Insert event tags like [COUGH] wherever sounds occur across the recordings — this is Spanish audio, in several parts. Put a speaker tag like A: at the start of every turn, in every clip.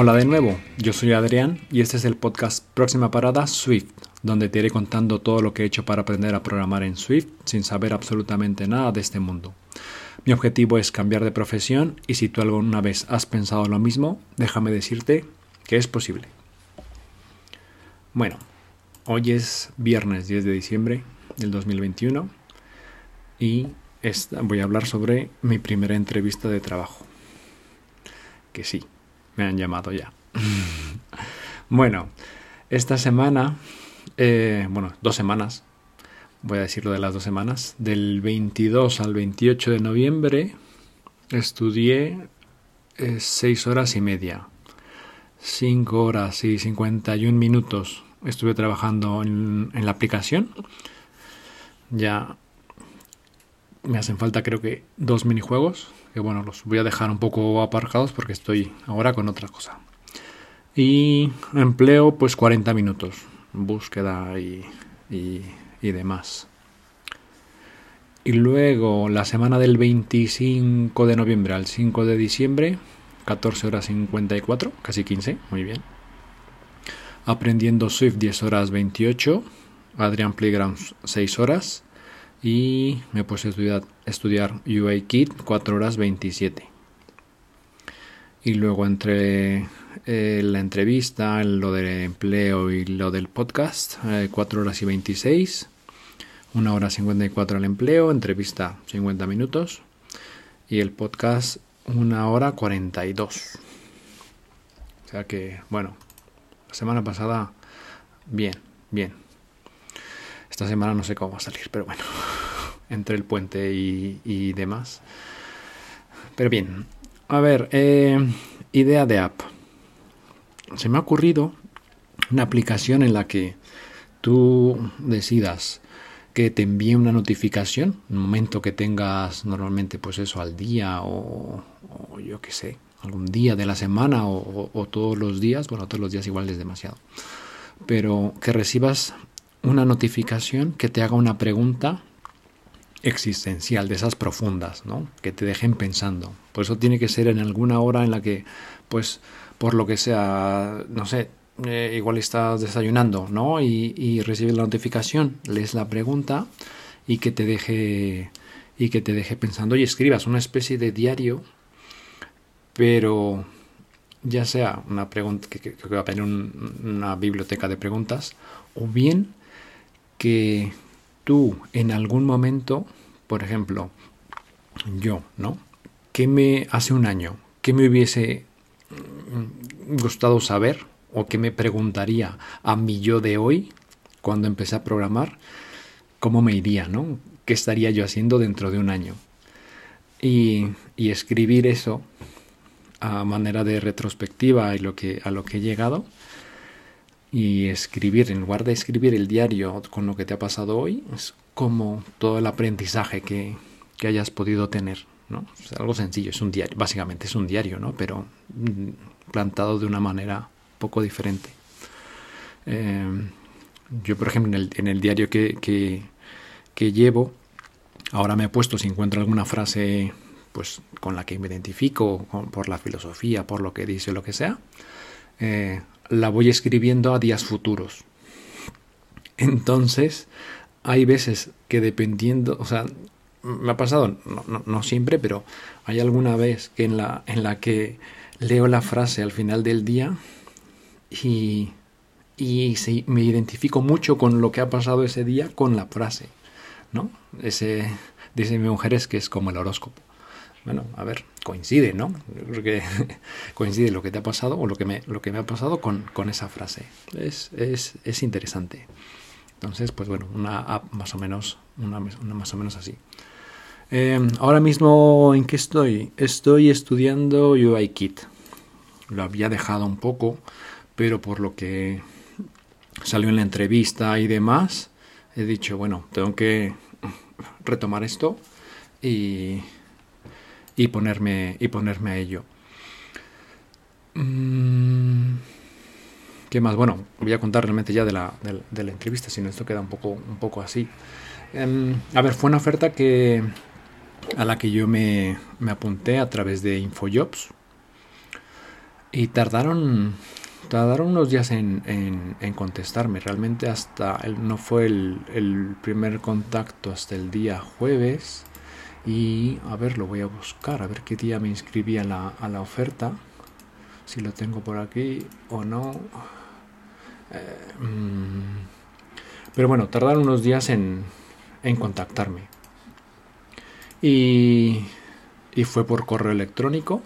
A: Hola de nuevo, yo soy Adrián y este es el podcast Próxima Parada Swift, donde te iré contando todo lo que he hecho para aprender a programar en Swift sin saber absolutamente nada de este mundo. Mi objetivo es cambiar de profesión y si tú alguna vez has pensado lo mismo, déjame decirte que es posible. Bueno, hoy es viernes 10 de diciembre del 2021 y voy a hablar sobre mi primera entrevista de trabajo. Que sí, me han llamado ya. [LAUGHS] bueno, esta semana, eh, bueno, dos semanas, voy a decirlo de las dos semanas, del 22 al 28 de noviembre estudié eh, seis horas y media, cinco horas y 51 minutos. Estuve trabajando en, en la aplicación. Ya me hacen falta creo que dos minijuegos, que bueno, los voy a dejar un poco aparcados porque estoy ahora con otra cosa. Y empleo pues 40 minutos, búsqueda y, y, y demás. Y luego la semana del 25 de noviembre al 5 de diciembre, 14 horas 54, casi 15, muy bien. Aprendiendo Swift 10 horas 28, Adrian Playgrounds 6 horas, y me puse a estudiar, estudiar UIKit 4 horas 27. Y luego entre eh, la entrevista, lo del empleo y lo del podcast, 4 eh, horas y 26. 1 hora 54 el empleo, entrevista 50 minutos. Y el podcast 1 hora 42. O sea que, bueno, la semana pasada, bien, bien. Esta semana no sé cómo va a salir, pero bueno, [LAUGHS] entre el puente y, demás. Pero bien, a ver, eh, idea de app. Se me ha ocurrido una aplicación en la que tú decidas que te envíe una notificación, en un momento que tengas normalmente pues eso al día o, yo qué sé, algún día de la semana o, o, todos los días, bueno, todos los días igual es demasiado, pero que recibas una notificación que te haga una pregunta existencial, de esas profundas, ¿no? Que te dejen pensando. Por eso tiene que ser en alguna hora en la que, pues, por lo que sea, no sé, eh, igual estás desayunando, ¿no? Y, y, recibes la notificación, lees la pregunta y que te deje y que te deje pensando y escribas una especie de diario, pero ya sea una pregunta que, que, va a tener una biblioteca de preguntas o bien que tú en algún momento, por ejemplo, yo, ¿no? ¿Qué me hace un año? ¿Qué me hubiese mm, gustado saber o qué me preguntaría a mí yo de hoy cuando empecé a programar? ¿Cómo me iría, no? ¿Qué estaría yo haciendo dentro de un año? Y, y escribir eso a manera de retrospectiva y lo que, a lo que he llegado, y escribir, en lugar de escribir el diario con lo que te ha pasado hoy, es como todo el aprendizaje que, que hayas podido tener. ¿no? Es algo sencillo, es un diario, básicamente es un diario, ¿no? pero mm, plantado de una manera poco diferente. Eh, yo, por ejemplo, en el, en el diario que, que, que, llevo, ahora me he puesto, si encuentro alguna frase pues, con la que me identifico, por la filosofía, por lo que dice, lo que sea, eh, la voy escribiendo a días futuros. Entonces, hay veces que dependiendo, o sea, me ha pasado, no, no, siempre, pero hay alguna vez que en la, en la que leo la frase al final del día y, y me identifico mucho con lo que ha pasado ese día con la frase, ¿no? Ese, dice mi mujer es que es como el horóscopo bueno, a ver, coincide, ¿no? creo que [LAUGHS] coincide lo que te ha pasado o lo que me, lo que me ha pasado con, con esa frase. Es, es, es, interesante. Entonces, pues bueno, una app más o menos, una, más o menos así. Eh, ahora mismo, ¿en qué estoy? Estoy estudiando UIKit. Lo había dejado un poco, pero por lo que salió en la entrevista y demás, he dicho, bueno, tengo que retomar esto y y ponerme, y ponerme a ello. Mm, ¿Qué más? Bueno, voy a contar realmente ya de la, de, la entrevista, si no esto queda un poco, un poco así. Em, a ver, fue una oferta que a la que yo me, me apunté a través de Infojobs. Y tardaron, tardaron unos días en, en, contestarme. Realmente hasta no fue el, el, primer contacto hasta el día jueves. Y a ver, lo voy a buscar, a ver qué día me inscribí a la, a la oferta. Si lo tengo por aquí o no. Eh, mm, pero bueno, tardaron unos días en, en contactarme. Y, y fue por correo electrónico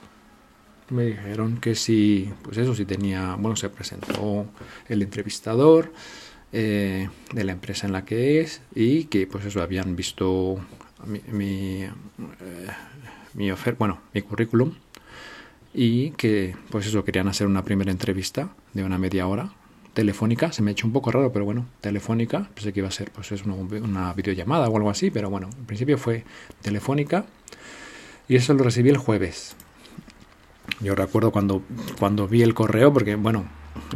A: me dijeron que si, pues eso, si tenía, bueno, se presentó el entrevistador eh, de la empresa en la que es y que pues eso, habían visto mi, mi, eh, oferta, bueno, mi currículum y que pues eso, querían hacer una primera entrevista de una media hora telefónica, se me ha hecho un poco raro, pero bueno, telefónica, pensé que iba a ser pues es una, una videollamada o algo así, pero bueno, en principio fue telefónica. Y eso lo recibí el jueves. Yo recuerdo cuando, cuando vi el correo, porque bueno,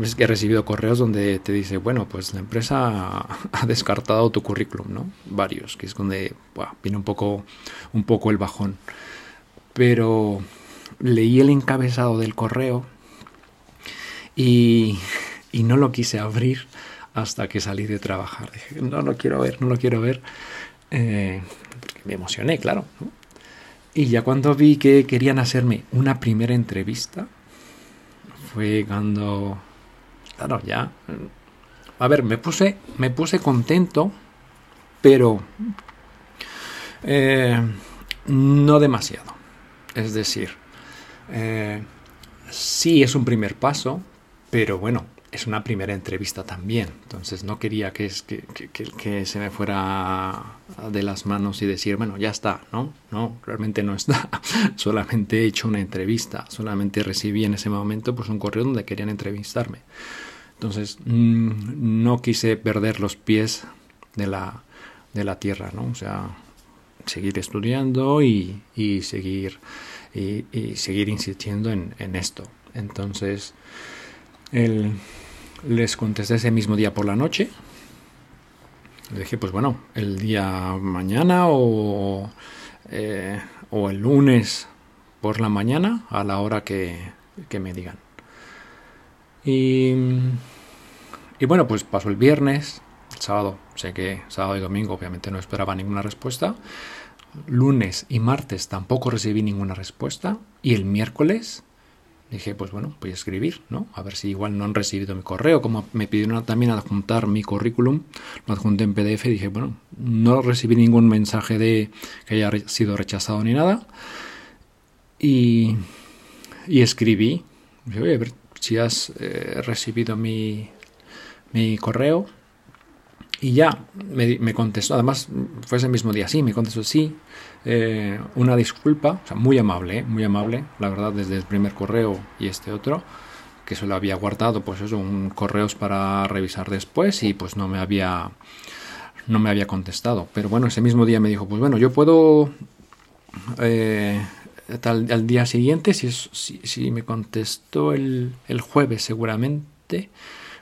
A: es que he recibido correos donde te dice, bueno, pues la empresa [LAUGHS] ha descartado tu currículum, ¿no? Varios, que es donde viene un poco, un poco el bajón. Pero leí el encabezado del correo y, y no lo quise abrir hasta que salí de trabajar. Dije, no lo quiero ver, no lo quiero ver. Eh, me emocioné, claro. ¿no? Y ya cuando vi que querían hacerme una primera entrevista, fue cuando... Claro, ya... A ver, me puse, me puse contento, pero eh, no demasiado. Es decir, eh, sí es un primer paso, pero bueno, es una primera entrevista también. Entonces no quería que, es, que, que, se me fuera de las manos y decir, bueno, ya está, ¿no? No, realmente no está. [LAUGHS] solamente he hecho una entrevista. Solamente recibí en ese momento pues un correo donde querían entrevistarme. Entonces mm, no quise perder los pies de la, de la tierra, ¿no? O sea, seguir estudiando y, y seguir y, seguir insistiendo en, en esto. Entonces, el, les contesté ese mismo día por la noche. Le dije, pues bueno, el día mañana o, eh, o el lunes por la mañana a la hora que, que me digan. Y, y, bueno, pues pasó el viernes, el sábado, sé que sábado y domingo obviamente no esperaba ninguna respuesta. Lunes y martes tampoco recibí ninguna respuesta. Y el miércoles dije, pues bueno, voy a escribir, ¿no? A ver si igual no han recibido mi correo. Como me pidieron también adjuntar mi currículum, lo adjunté en PDF dije, bueno, no recibí ningún mensaje de que haya sido rechazado ni nada. Y, y escribí, dije, voy a ver si has eh, recibido mi, mi correo. Y ya me, me, contestó, además fue ese mismo día, sí, me contestó, sí, eh, una disculpa, o sea, muy amable, ¿eh? muy amable, la verdad, desde el primer correo y este otro, que se lo había guardado, pues eso, un correos para revisar después y pues no me había, no me había contestado. Pero bueno, ese mismo día me dijo, pues bueno, yo puedo, eh, tal, al día siguiente, si, si, si me contestó el, el jueves seguramente,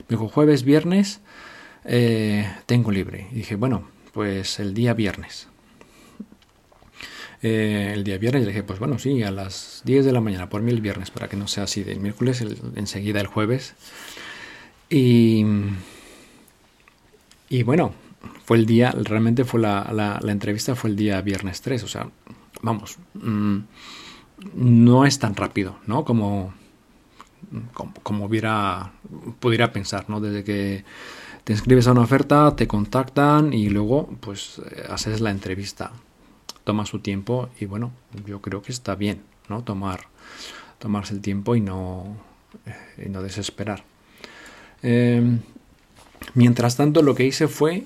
A: me dijo jueves, viernes, eh, tengo libre. Y dije, bueno, pues el día viernes. Eh, el día viernes le dije, pues bueno, sí, a las 10 de la mañana, por mí el viernes, para que no sea así del miércoles, enseguida el jueves. Y, y bueno, fue el día, realmente fue la, la, entrevista fue el día viernes 3, o sea, vamos, mm, no es tan rápido, ¿no? Como, como, como hubiera, pudiera pensar, ¿no? Desde que te inscribes a una oferta, te contactan y luego pues eh, haces la entrevista. Toma su tiempo y bueno, yo creo que está bien, ¿no? Tomar, tomarse el tiempo y no, eh, no desesperar. Em, mientras tanto, lo que hice fue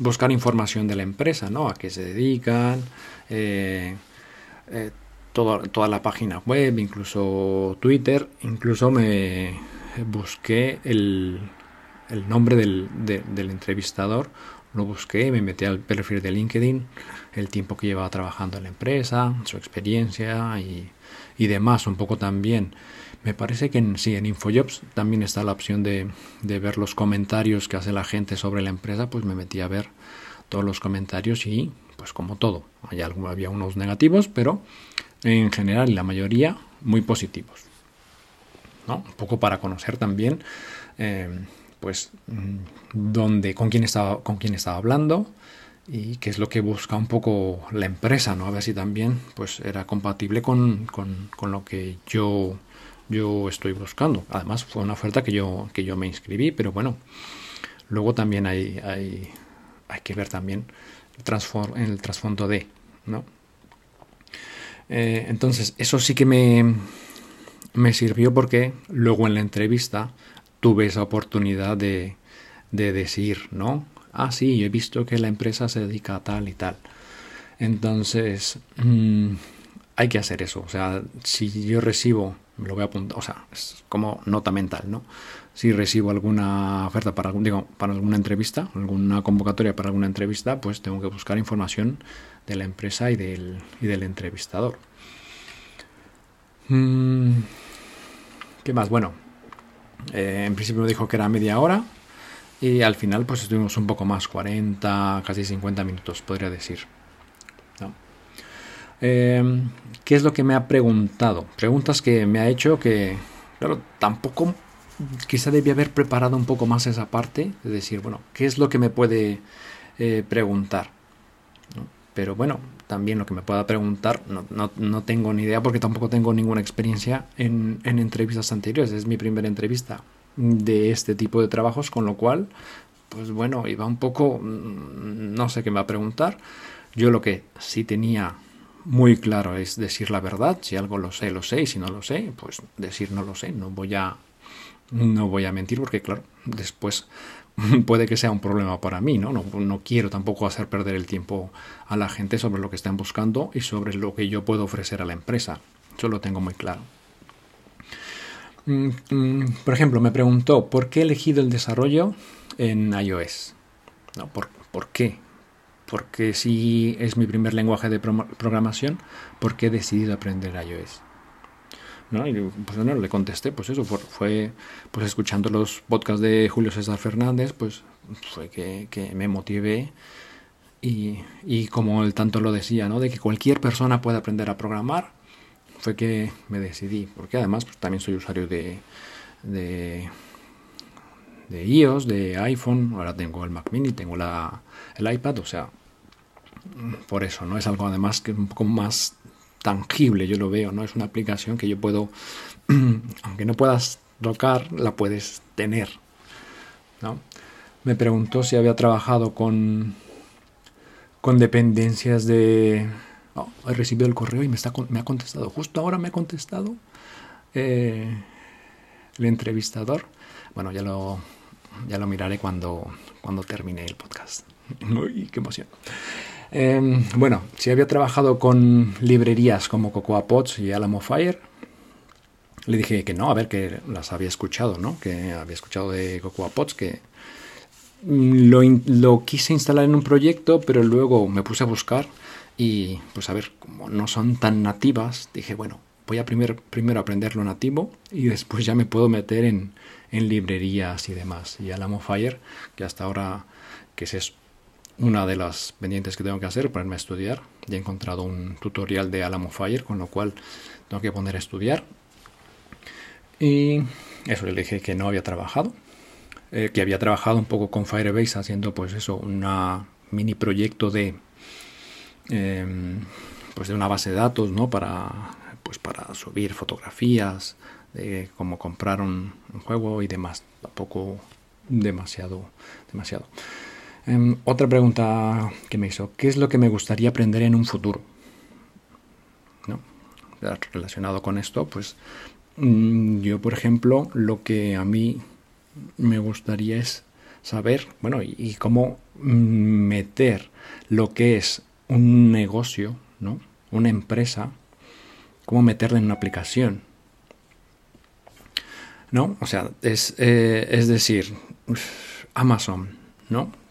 A: buscar información de la empresa, ¿no? A qué se dedican, eh, toda la página web, incluso Twitter, incluso me busqué el, el nombre del, del entrevistador, lo busqué, me metí al perfil de LinkedIn, el tiempo que llevaba trabajando en la empresa, su experiencia y, demás, un poco también. Me parece que en, sí, en Infojobs también está la opción de, de, ver los comentarios que hace la gente sobre la empresa, pues me metí a ver todos los comentarios y pues como todo, había unos negativos, pero en general la mayoría muy positivos. Un poco para conocer también, eh, pues, dónde, con quién estaba, con quién estaba hablando y qué es lo que busca un poco la empresa, ¿no? A ver si también, pues, era compatible con, con, con lo que yo, yo estoy buscando. Además, fue una oferta que yo, que yo me inscribí, pero bueno, luego también hay, hay, hay que ver también el, el trasfondo de, ¿no? Eh, entonces, eso sí que me, me sirvió porque luego en la entrevista tuve esa oportunidad de, de decir, ¿no? Ah, sí, yo he visto que la empresa se dedica a tal y tal. Entonces, mmm, hay que hacer eso. O sea, si yo recibo, me lo voy a apuntar, o sea, es como nota mental, ¿no? Si recibo alguna oferta para, digo, para alguna entrevista, alguna convocatoria para alguna entrevista, pues tengo que buscar información de la empresa y del, y del entrevistador. Mm, ¿Qué más? Bueno, eh, en principio me dijo que era media hora y al final pues estuvimos un poco más, 40, casi 50 minutos, podría decir. ¿No? Eh, ¿Qué es lo que me ha preguntado? Preguntas que me ha hecho que, claro, tampoco quizá debía haber preparado un poco más esa parte, es decir, bueno, ¿qué es lo que me puede eh, preguntar? Pero bueno, también lo que me pueda preguntar, no, no, no, tengo ni idea porque tampoco tengo ninguna experiencia en, en, entrevistas anteriores. Es mi primera entrevista de este tipo de trabajos, con lo cual, pues bueno, iba un poco, mm, no sé qué me va a preguntar. Yo lo que sí tenía muy claro es decir la verdad. Si algo lo sé, lo sé. Y si no lo sé, pues decir no lo sé. No voy a, no voy a mentir porque, claro, después [LAUGHS] puede que sea un problema para mí, ¿no? ¿no? ¿no? quiero tampoco hacer perder el tiempo a la gente sobre lo que están buscando y sobre lo que yo puedo ofrecer a la empresa. Eso lo tengo muy claro. Mm, mm, por ejemplo, me preguntó por qué he elegido el desarrollo en iOS. ¿No? ¿Por, ¿Por qué? Porque si es mi primer lenguaje de programación, ¿por qué he decidido aprender iOS? ¿No? Y pues bueno, le contesté, pues eso, fue pues escuchando los podcasts de Julio César Fernández, pues fue que, me motivé y, como él tanto lo decía, ¿no? De que cualquier persona puede aprender a programar, fue que me decidí, porque además pues, también soy usuario de, de, de iOS, de iPhone, ahora tengo el Mac mini, tengo la, el iPad, o sea, por eso, ¿no? Es algo además que un poco más tangible, yo lo veo, ¿no? Es una aplicación que yo puedo, [CLEARS THROAT] aunque no puedas tocar, la puedes tener, ¿no? Me preguntó si había trabajado con, con dependencias de... Oh, he recibido el correo y me, está, me ha contestado, justo ahora me ha contestado eh, el entrevistador. Bueno, ya lo, ya lo miraré cuando, cuando termine el podcast. [LAUGHS] Uy, qué emoción. Eh, bueno, si había trabajado con librerías como Cocoa Pots y Alamo Fire, le dije que no, a ver, que las había escuchado, ¿no? Que había escuchado de Cocoa Pots, que mm, lo, quise instalar en un proyecto, pero luego me puse a buscar y, pues a ver, como no son tan nativas, dije, bueno, voy a primer, primero aprender lo nativo y después ya me puedo meter en, en librerías y demás. Y Alamo Fire, que hasta ahora, que es una de las pendientes que tengo que hacer, ponerme a estudiar. Ya he encontrado un tutorial de Alamo Fire, con lo cual tengo que poner a estudiar. Y eso le dije que no había trabajado, eh, que había trabajado un poco con Firebase haciendo pues eso, una mini proyecto de eh, pues de una base de datos, ¿no? Para pues para subir fotografías de cómo comprar un, un juego y demás. Tampoco demasiado demasiado. Um, otra pregunta que me hizo, ¿qué es lo que me gustaría aprender en un futuro? ¿No? Relacionado con esto, pues mm, yo, por ejemplo, lo que a mí me gustaría es saber, bueno, y, cómo meter lo que es un negocio, ¿no? Una empresa, cómo meterla en una aplicación. ¿No? O sea, es, eh, es decir, Amazon, ¿no?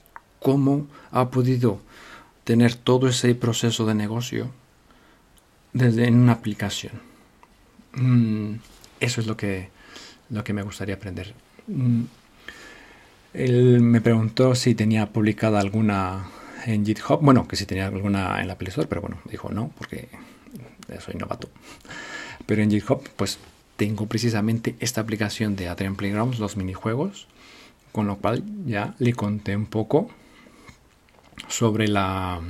A: Cómo ha podido tener todo ese proceso de negocio desde en una aplicación. Mm, eso es lo que, lo que me gustaría aprender. Mm, él me preguntó si tenía publicada alguna en GitHub. Bueno, que si tenía alguna en la Play Store, pero bueno, dijo no, porque soy novato. Pero en GitHub, pues tengo precisamente esta aplicación de Adrian Playgrounds, los minijuegos, con lo cual ya le conté un poco sobre la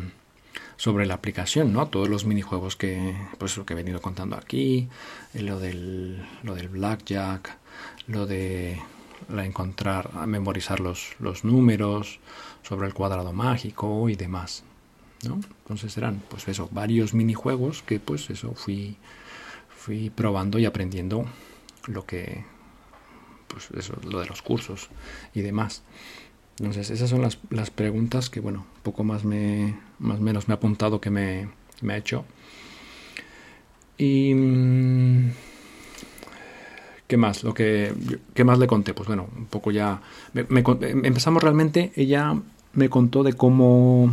A: sobre la aplicación, ¿no? Todos los minijuegos que pues lo que he venido contando aquí, lo del lo del blackjack, lo de la encontrar, memorizar los, los números, sobre el cuadrado mágico y demás, ¿no? Entonces eran pues eso, varios minijuegos que pues eso fui fui probando y aprendiendo lo que pues eso, lo de los cursos y demás. Entonces, esas son las, las preguntas que, bueno, un poco más me, más menos me ha apuntado que me, me ha hecho. Y mm, ¿qué más? Lo que ¿qué más le conté? Pues bueno, un poco ya empezamos realmente. Ella me contó de cómo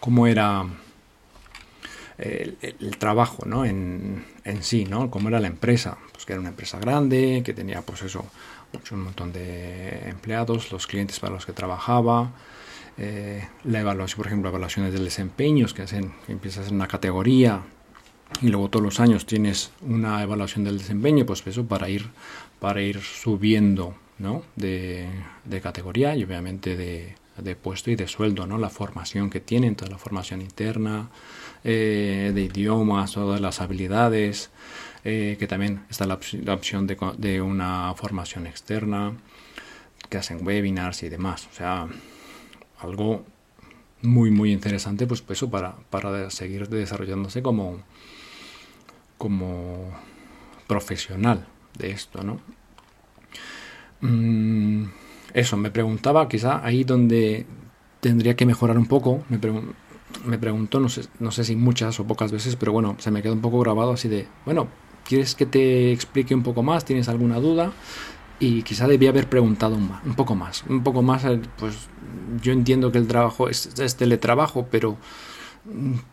A: cómo era el, el trabajo, ¿no? En, en, sí, ¿no? Cómo era la empresa, pues que era una empresa grande, que tenía, pues eso, un montón de empleados, los clientes para los que trabajaba, eh, la evaluación, por ejemplo, evaluaciones de desempeños que hacen, empiezas en una categoría y luego todos los años tienes una evaluación del desempeño, pues eso para ir, para ir subiendo, ¿no? De, de categoría y obviamente de, de, puesto y de sueldo, ¿no? La formación que tienen, toda la formación interna, eh, de idiomas, todas las habilidades, eh, que también está la, opción de, una formación externa, que hacen webinars y demás. O sea, algo muy, muy interesante, pues eso para, para seguir desarrollándose como, como profesional de esto, ¿no? Mm, eso, me preguntaba, quizá ahí donde tendría que mejorar un poco, me, me preguntó, no sé, no sé si muchas o pocas veces, pero bueno, se me quedó un poco grabado así de, bueno, ¿Quieres que te explique un poco más? ¿Tienes alguna duda? Y quizá debía haber preguntado un, poco más. Un poco más, eh, pues yo entiendo que el trabajo es, teletrabajo, pero,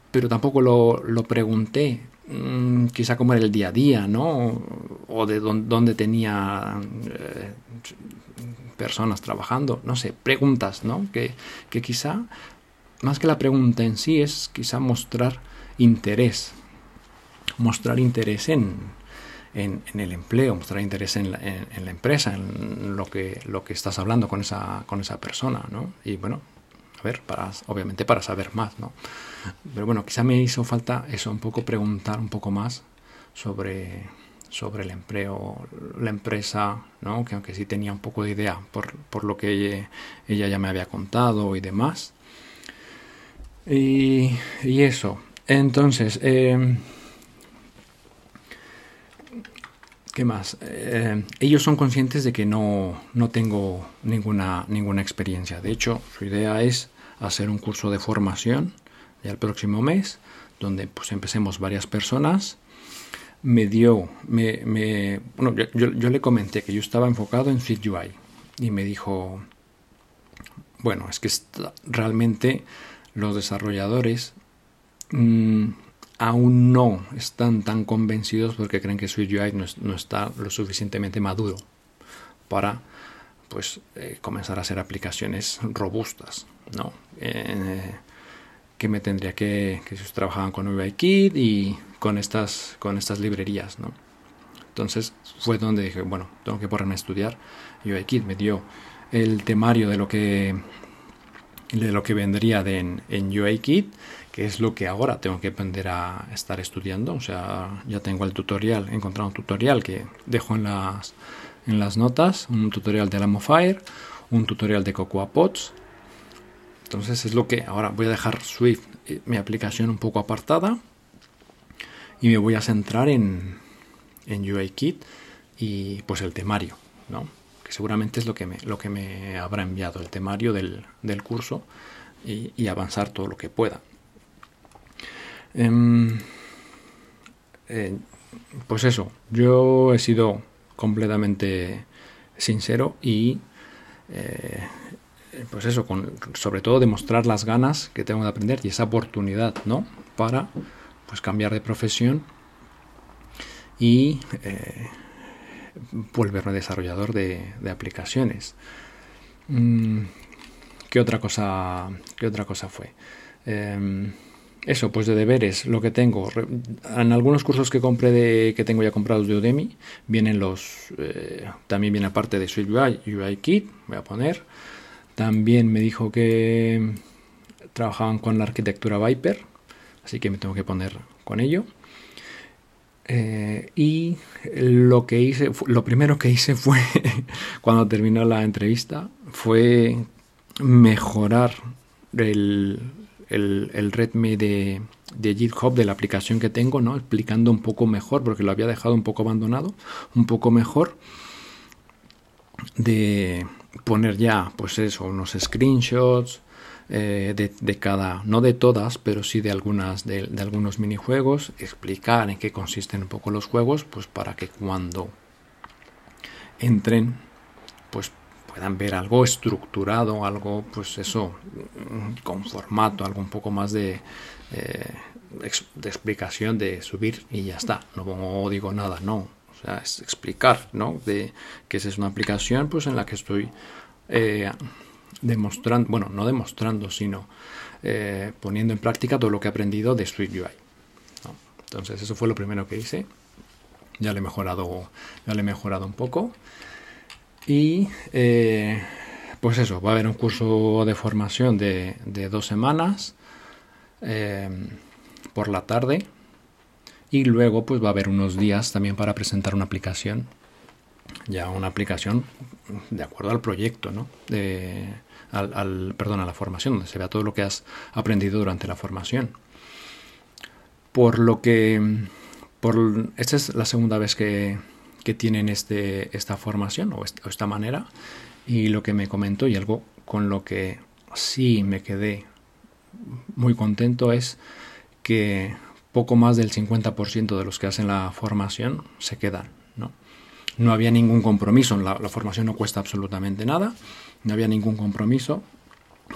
A: pero tampoco lo, lo pregunté. Mm, quizá como era el día a día, ¿no? O de dónde tenía eh, personas trabajando, no sé, preguntas, ¿no? Que, que quizá, más que la pregunta en sí, es quizá mostrar interés mostrar interés en, en, el empleo, mostrar interés en la, en, la, empresa, en lo que, lo que estás hablando con esa, con esa persona, ¿no? Y bueno, a ver, para, obviamente para saber más, ¿no? Pero bueno, quizá me hizo falta eso, un poco preguntar un poco más sobre, sobre el empleo, la empresa, ¿no? Que aunque sí tenía un poco de idea por, por lo que ella, ya me había contado y demás. Y, y eso. Entonces, eh, ¿Qué más? Eh, ellos son conscientes de que no, no tengo ninguna, ninguna experiencia. De hecho, su idea es hacer un curso de formación ya el próximo mes, donde pues empecemos varias personas. Me dio, me, me bueno, yo, yo, le comenté que yo estaba enfocado en UI y me dijo, bueno, es que realmente los desarrolladores mmm, aún no están tan convencidos porque creen que SwiftUI no, no está lo suficientemente maduro para pues eh, comenzar a hacer aplicaciones robustas, ¿no? Eh, que me tendría que, que si trabajaban con UIKit y con estas, con estas librerías, ¿no? Entonces fue donde dije, bueno, tengo que ponerme a estudiar UIKit. Me dio el temario de lo que de lo que vendría de en, en UIKit es lo que ahora tengo que aprender a estar estudiando. O sea, ya tengo el tutorial, he encontrado un tutorial que dejo en las, en las notas, un tutorial de Fire, un tutorial de Cocoa Pods. Entonces es lo que ahora voy a dejar Swift, eh, mi aplicación un poco apartada, y me voy a centrar en, en UIKit y pues el temario, ¿no? que seguramente es lo que me, lo que me habrá enviado el temario del, del curso y, avanzar todo lo que pueda. Eh, eh, pues eso, yo he sido completamente sincero y eh, pues eso, sobre todo demostrar las ganas que tengo de aprender y esa oportunidad, ¿no? Para pues cambiar de profesión y eh, volverme desarrollador de, aplicaciones. Mm, ¿Qué otra cosa? ¿Qué otra cosa fue? Eh, eso, pues de deberes, lo que tengo. En algunos cursos que compré de, que tengo ya comprados de Udemy, vienen los, eh, también viene aparte de SwiftUI, UI Kit, voy a poner. También me dijo que trabajaban con la arquitectura Viper, así que me tengo que poner con ello. Eh, y lo que hice, lo primero que hice fue, [LAUGHS] cuando terminó la entrevista, fue mejorar el, el, el REDME de, de, GitHub, de la aplicación que tengo, ¿no? Explicando un poco mejor, porque lo había dejado un poco abandonado, un poco mejor de poner ya, pues eso, unos screenshots, eh, de, cada, no de todas, pero sí de algunas de, de, algunos minijuegos, explicar en qué consisten un poco los juegos, pues para que cuando entren, pues puedan ver algo estructurado, algo, pues eso, con formato, algo un poco más de, eh, de explicación de subir y ya está. No digo nada, no. O sea, es explicar, ¿no? De que esa es una aplicación, pues en la que estoy eh, demostrando, bueno, no demostrando, sino eh, poniendo en práctica todo lo que he aprendido de SwiftUI. ¿no? Entonces, eso fue lo primero que hice. Ya le he mejorado, ya le he mejorado un poco. Y eh, pues eso, va a haber un curso de formación de, dos semanas eh, por la tarde. Y luego pues va a haber unos días también para presentar una aplicación. Ya una aplicación de acuerdo al proyecto, ¿no? De, al, al, perdón, a la formación, donde se vea todo lo que has aprendido durante la formación. Por lo que, por, esta es la segunda vez que, que tienen este, esta formación o esta, manera y lo que me comentó y algo con lo que sí me quedé muy contento es que poco más del 50% de los que hacen la formación se quedan. No, no había ningún compromiso, la, la, formación no cuesta absolutamente nada, no había ningún compromiso,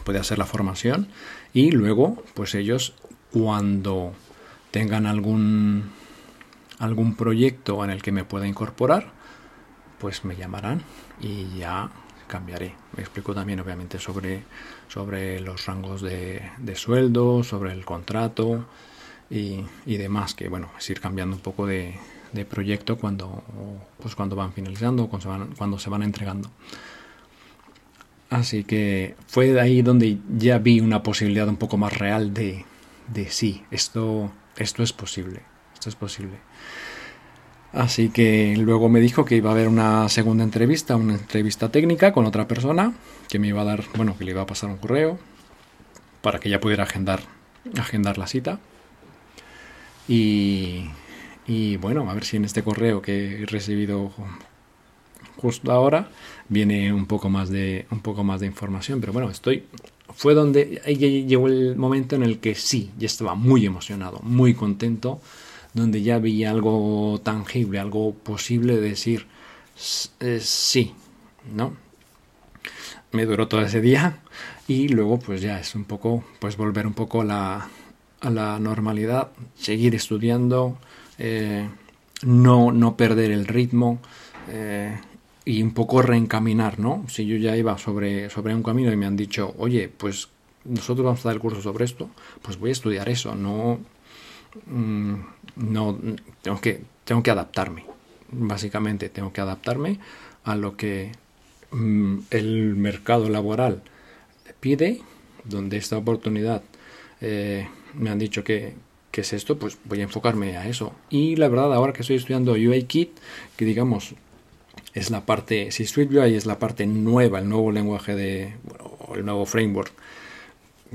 A: puede hacer la formación y luego pues ellos cuando tengan algún algún proyecto en el que me pueda incorporar, pues me llamarán y ya cambiaré. Me explico también obviamente sobre, sobre los rangos de, de sueldo, sobre el contrato y, y, demás, que bueno, es ir cambiando un poco de, de proyecto cuando, pues cuando van finalizando, cuando cuando se van entregando. Así que fue de ahí donde ya vi una posibilidad un poco más real de, de sí, esto, esto es posible, esto es posible. Así que luego me dijo que iba a haber una segunda entrevista, una entrevista técnica con otra persona, que me iba a dar, bueno, que le iba a pasar un correo para que ya pudiera agendar, agendar la cita. Y, bueno, a ver si en este correo que he recibido justo ahora viene un poco más de un poco más de información, pero bueno, estoy fue donde llegó el momento en el que sí, ya estaba muy emocionado, muy contento donde ya vi algo tangible, algo posible de decir eh, sí, ¿no? Me duró todo ese día y luego pues ya es un poco, pues volver un poco a la, a la normalidad, seguir estudiando, eh, no, no perder el ritmo eh, y un poco reencaminar, ¿no? Si yo ya iba sobre, sobre un camino y me han dicho, oye, pues nosotros vamos a dar el curso sobre esto, pues voy a estudiar eso, no Mm, no tengo que tengo que adaptarme básicamente tengo que adaptarme a lo que mm, el mercado laboral pide donde esta oportunidad eh, me han dicho que, que, es esto pues voy a enfocarme a eso y la verdad ahora que estoy estudiando UI Kit que digamos es la parte si SwiftUI es la parte nueva el nuevo lenguaje de bueno, el nuevo framework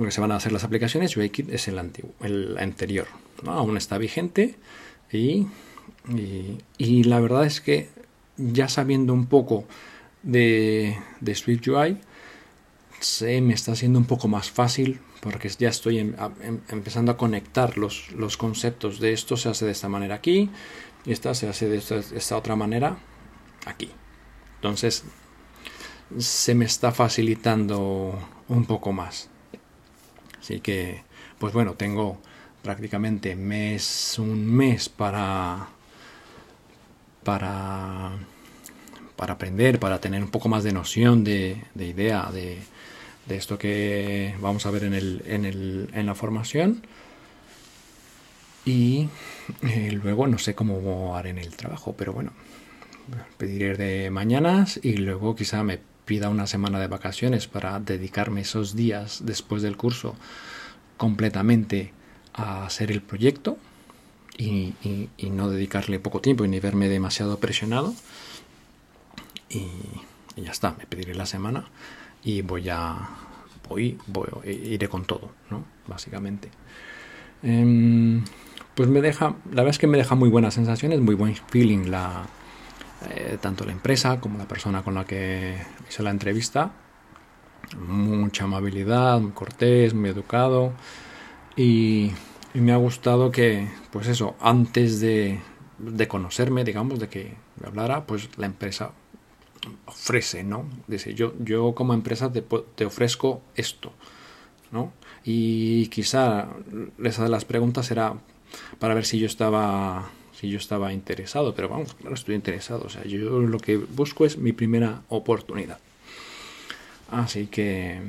A: que se van a hacer las aplicaciones, UIKit es el, antiguo, el anterior. ¿No? Aún está vigente y, y, la verdad es que ya sabiendo un poco de, de SwiftUI, se me está haciendo un poco más fácil porque ya estoy en, en, empezando a conectar los, los, conceptos de esto se hace de esta manera aquí y esta se hace de esta, de esta otra manera aquí. Entonces se me está facilitando un poco más. Así que, pues bueno, tengo prácticamente mes, un mes para, para, para aprender, para tener un poco más de noción, de, de idea de, de, esto que vamos a ver en, el, en, el, en la formación. Y eh, luego no sé cómo haré en el trabajo, pero bueno, pediré de mañanas y luego quizá me pida una semana de vacaciones para dedicarme esos días después del curso completamente a hacer el proyecto y, no dedicarle poco tiempo y ni verme demasiado presionado. Y, ya está, me pediré la semana y voy a. Voy, voy, iré con todo, ¿no? Básicamente. Em, pues me deja, la verdad es que me deja muy buenas sensaciones, muy buen feeling la, eh, tanto la empresa como la persona con la que hice la entrevista. Mucha amabilidad, muy cortés, muy educado y, me ha gustado que, pues eso, antes de, de conocerme, digamos, de que me hablara, pues la empresa ofrece, ¿no? Dice, yo, yo como empresa te, te ofrezco esto, ¿no? Y quizá esa de las preguntas era para ver si yo estaba si yo estaba interesado, pero vamos, claro, estoy interesado, o sea, yo lo que busco es mi primera oportunidad. Así que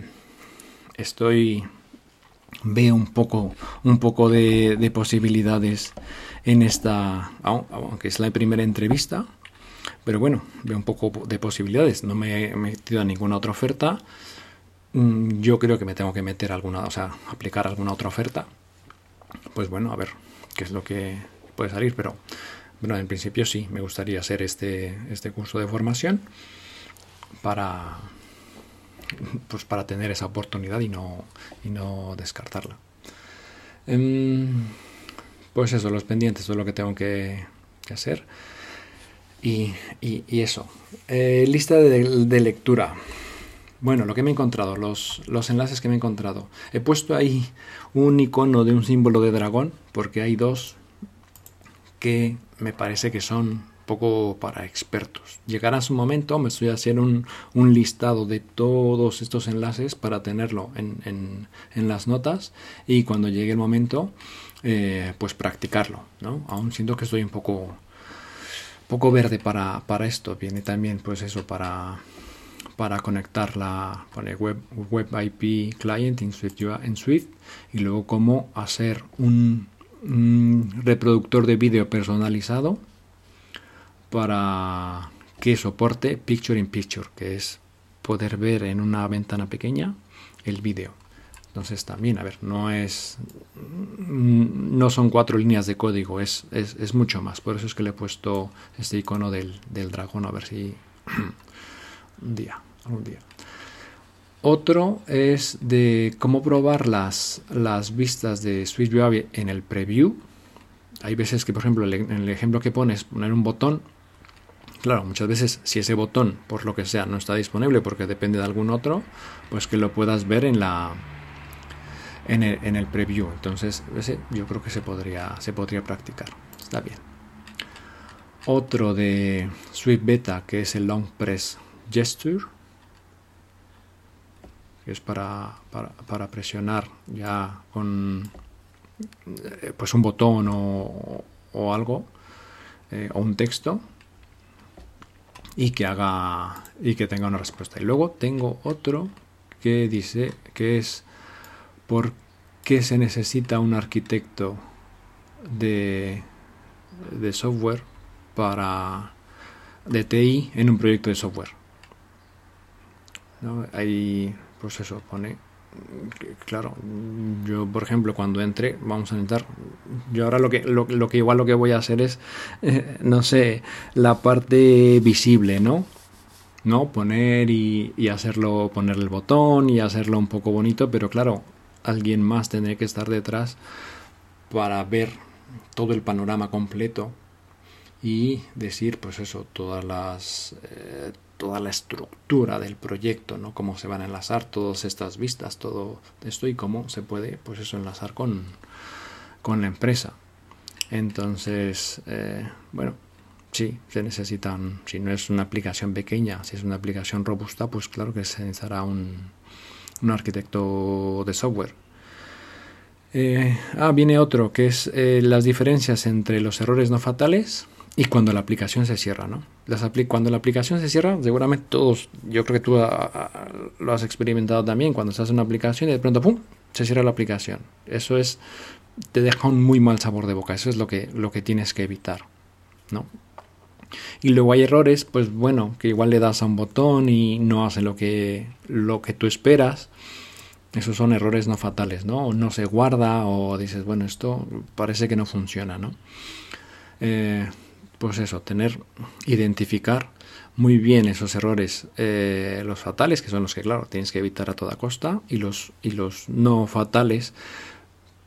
A: estoy veo un poco un poco de, posibilidades en esta aunque es la primera entrevista pero bueno veo un poco de posibilidades. No me he metido a ninguna otra oferta. Mm, yo creo que me tengo que meter alguna o sea aplicar alguna otra oferta. Pues bueno a ver qué es lo que puede salir, pero bueno, en principio sí, me gustaría hacer este, este curso de formación para, pues para tener esa oportunidad y no, y no descartarla. Em, pues eso, los pendientes, eso es lo que tengo que, hacer. Y, y, eso. Eh, lista de, de, lectura. Bueno, lo que me he encontrado, los, los enlaces que me he encontrado. He puesto ahí un icono de un símbolo de dragón, porque hay dos que me parece que son poco para expertos. Llegará su momento, me estoy haciendo un, un, listado de todos estos enlaces para tenerlo en, en, las notas y cuando llegue el momento, eh, pues practicarlo. ¿no? Aún siento que estoy un poco, poco verde para, para esto. Viene también, pues eso, para, para conectarla con el web, web IP client en Swift, en Swift y luego cómo hacer un reproductor de vídeo personalizado para que soporte Picture in Picture, que es poder ver en una ventana pequeña el vídeo. Entonces también, a ver, no es no son cuatro líneas de código, es, es, mucho más. Por eso es que le he puesto este icono del, del dragón, a ver si [CLEARS THROAT] un día, algún día. Otro es de cómo probar las, las vistas de SwiftView en el preview. Hay veces que, por ejemplo, en el ejemplo que pones, poner un botón. Claro, muchas veces si ese botón, por lo que sea, no está disponible porque depende de algún otro, pues que lo puedas ver en la en el, en el preview. Entonces, ese yo creo que se podría, se podría practicar. Está bien. Otro de Swift Beta, que es el Long Press Gesture que es para, para, presionar ya con eh, pues un botón o, o algo eh, o un texto y que haga y que tenga una respuesta y luego tengo otro que dice que es por qué se necesita un arquitecto de, de software para de TI en un proyecto de software ¿No? hay pues eso, pone claro, yo por ejemplo cuando entre, vamos a intentar, yo ahora lo que, lo, que igual lo que voy a hacer es, eh, no sé, la parte visible, ¿no? ¿No? Poner y, y, hacerlo, poner el botón y hacerlo un poco bonito, pero claro, alguien más tendría que estar detrás para ver todo el panorama completo y decir, pues eso, todas las... Eh, toda la estructura del proyecto, ¿no? Cómo se van a enlazar todas estas vistas, todo esto y cómo se puede, pues eso, enlazar con, con la empresa. Entonces, eh, bueno, sí, se necesitan, si no es una aplicación pequeña, si es una aplicación robusta, pues claro que se necesitará un, un arquitecto de software. Eh, ah, viene otro, que es eh, las diferencias entre los errores no fatales y cuando la aplicación se cierra, ¿no? Cuando la aplicación se cierra, seguramente todos, yo creo que tú lo has experimentado también, cuando se hace una aplicación y de pronto, ¡pum!, se cierra la aplicación. Eso es, te deja un muy mal sabor de boca, eso es lo que, lo que tienes que evitar, ¿no? Y luego hay errores, pues bueno, que igual le das a un botón y no hace lo que, lo que tú esperas. Esos son errores no fatales, ¿no? O no se guarda o dices, bueno, esto parece que no funciona, ¿no? Eh, pues eso, tener, identificar muy bien esos errores, eh, los fatales, que son los que, claro, tienes que evitar a toda costa, y los, y los no fatales.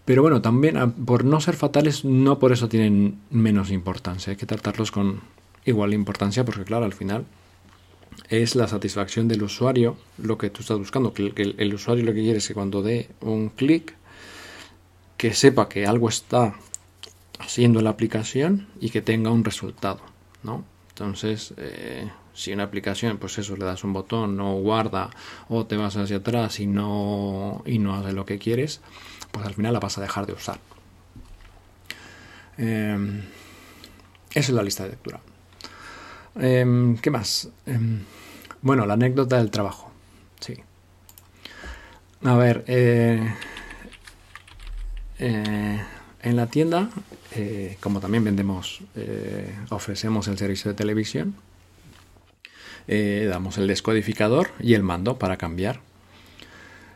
A: Pero bueno, también por no ser fatales, no por eso tienen menos importancia. Hay que tratarlos con igual importancia, porque claro, al final es la satisfacción del usuario lo que tú estás buscando. Que el, usuario lo que quiere es que cuando dé un clic, que sepa que algo está haciendo la aplicación y que tenga un resultado, ¿no? Entonces, eh, si una aplicación, pues eso, le das un botón, no guarda o te vas hacia atrás y no, y no hace lo que quieres, pues al final la vas a dejar de usar. Em, esa es la lista de lectura. Em, ¿Qué más? Em, bueno, la anécdota del trabajo. Sí. A ver, eh, eh, en la tienda, eh, como también vendemos, ofrecemos el servicio de televisión, damos el descodificador y el mando para cambiar.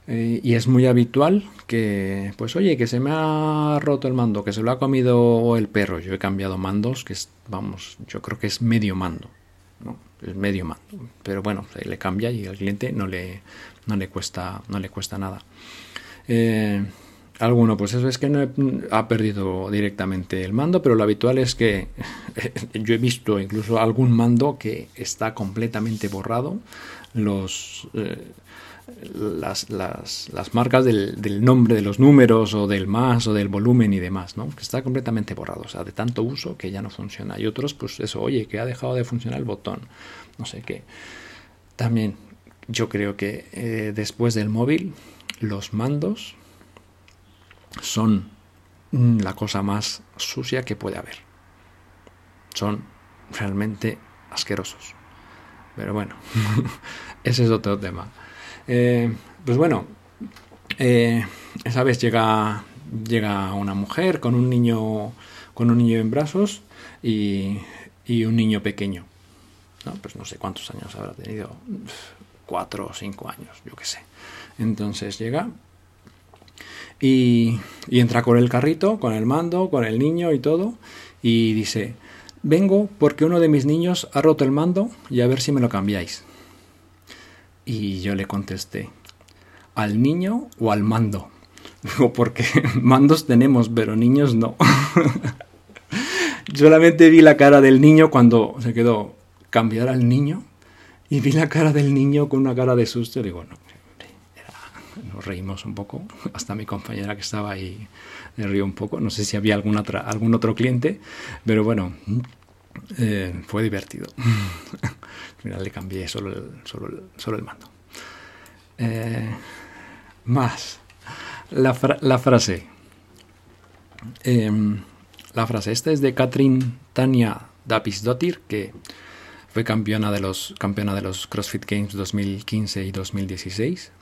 A: y es muy habitual que, pues oye, que se me ha roto el mando, que se lo ha comido el perro. Yo he cambiado mandos, que es, vamos, yo creo que es medio mando. Es medio mando. Pero bueno, le cambia y al cliente no le, no le, cuesta, no le cuesta nada. Eh, alguno, pues eso es que no ha perdido directamente el mando, pero lo habitual es que [LAUGHS] yo he visto incluso algún mando que está completamente borrado. Los, eh, las, marcas del, del, nombre de los números o del más o del volumen y demás, ¿no? Que está completamente borrado, o sea, de tanto uso que ya no funciona. Y otros, pues eso, oye, que ha dejado de funcionar el botón, no sé qué. También yo creo que eh, después del móvil, los mandos son la cosa más sucia que puede haber. Son realmente asquerosos. Pero bueno, [LAUGHS] ese es otro tema. Eh, pues bueno, eh, esa vez llega, llega una mujer con un niño, con un niño en brazos y, un niño pequeño. ¿no? Pues no sé cuántos años habrá tenido, cuatro o cinco años, yo qué sé. Entonces llega y, entra con el carrito, con el mando, con el niño y todo, y dice, vengo porque uno de mis niños ha roto el mando y a ver si me lo cambiáis. Y yo le contesté, ¿al niño o al mando? [LAUGHS] Digo, porque [LAUGHS] mandos tenemos, pero niños no. [LAUGHS] Solamente vi la cara del niño cuando se quedó cambiar al niño y vi la cara del niño con una cara de susto. Digo, no, reímos un poco. [LAUGHS] Hasta mi compañera que estaba ahí rió un poco. No sé si había algún, algún otro cliente, pero bueno, eh, fue divertido. [LAUGHS] Al final le cambié solo el, solo el, mando. Eh, más. La, frase. Em, la frase. Esta es de Katrin Tania Dapisdottir, que fue campeona de los, campeona de los CrossFit Games 2015 y 2016.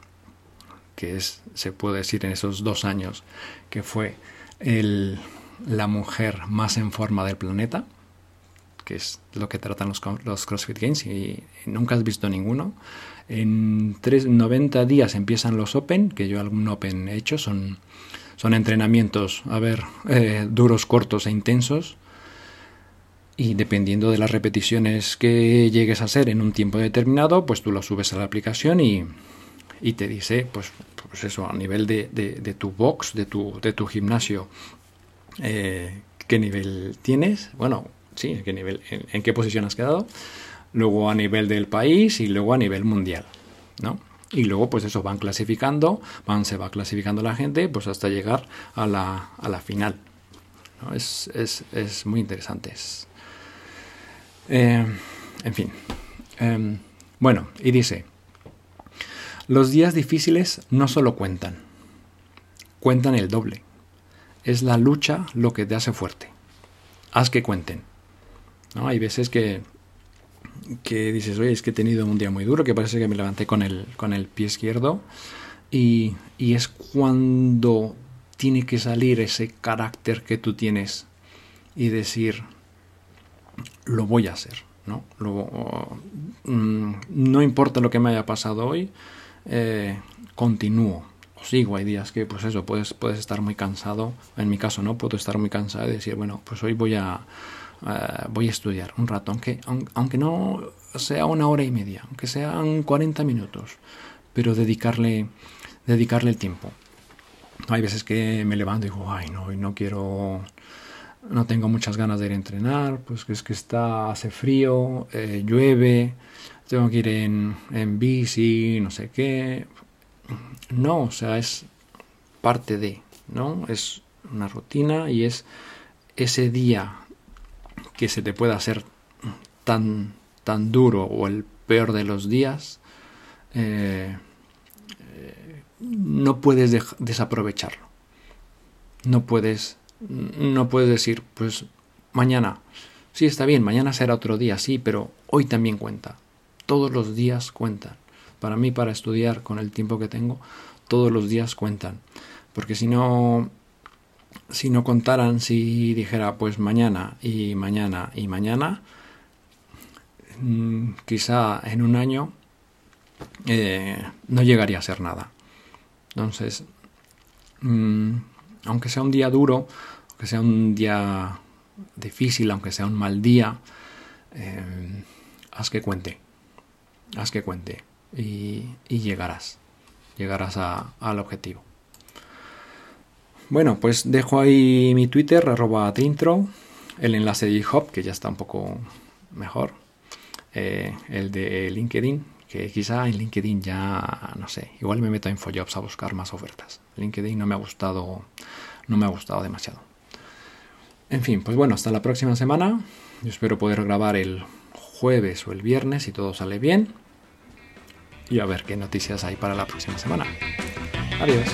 A: Que es, se puede decir en esos dos años, que fue el, la mujer más en forma del planeta que es lo que tratan los, los CrossFit Games y nunca has visto ninguno. En 90 días empiezan los Open, que yo algún Open he hecho, son, son entrenamientos, a ver, eh, duros, cortos e intensos. Y dependiendo de las repeticiones que llegues a hacer en un tiempo determinado, pues tú lo subes a la aplicación y, y te dice, pues, pues eso, a nivel de, de, tu box, de tu, de tu gimnasio, eh, qué nivel tienes. Bueno, sí, qué, nivel, en, qué posición has quedado, luego a nivel del país y luego a nivel mundial, ¿no? Y luego, pues eso, van clasificando, van, se va clasificando la gente, pues hasta llegar a la, a la final. Es, es, es, muy interesante. Eh, en fin. Em, bueno, y dice, los días difíciles no solo cuentan, cuentan el doble. Es la lucha lo que te hace fuerte. Haz que cuenten. ¿no? Hay veces que, que dices, oye, es que he tenido un día muy duro, que parece que me levanté con el, con el pie izquierdo Y, y es cuando tiene que salir ese carácter que tú tienes y decir, lo voy a hacer. ¿no? Mm, no importa lo que me haya pasado hoy, eh, continúo, o sigo. Hay días que, pues eso, puedes, puedes estar muy cansado. En mi caso, no puedo estar muy cansado y decir, bueno, pues hoy voy a, eh, voy a estudiar un rato, aunque, aunque no sea una hora y media, aunque sean 40 minutos, pero dedicarle, dedicarle el tiempo. Hay veces que me levanto y digo, ay, no, hoy no quiero no tengo muchas ganas de ir a entrenar, pues es que está, hace frío, eh, llueve, tengo que ir en, en bici, no sé qué. No, o sea, es parte de, ¿no? Es una rutina y es ese día que se te pueda hacer tan, tan duro o el peor de los días, eh, eh, no puedes desaprovecharlo. No puedes no puedes decir, pues mañana, sí está bien, mañana será otro día, sí, pero hoy también cuenta. Todos los días cuentan. Para mí, para estudiar con el tiempo que tengo, todos los días cuentan. Porque si no, si no contaran, si dijera, pues mañana y mañana y mañana, mm, quizá en un año eh, no llegaría a ser nada. Entonces, mm, aunque sea un día duro, aunque sea un día difícil, aunque sea un mal día, eh, haz que cuente, haz que cuente y, llegarás, llegarás al objetivo. Bueno, pues dejo ahí mi Twitter, arroba intro, el enlace de GitHub, que ya está un poco mejor, eh, el de LinkedIn, que quizá en LinkedIn ya, no sé, igual me meto a InfoJobs a buscar más ofertas. LinkedIn no me ha gustado, no me ha gustado demasiado. En fin, pues bueno, hasta la próxima semana. Yo espero poder grabar el jueves o el viernes si todo sale bien. Y a ver qué noticias hay para la próxima semana. Adiós.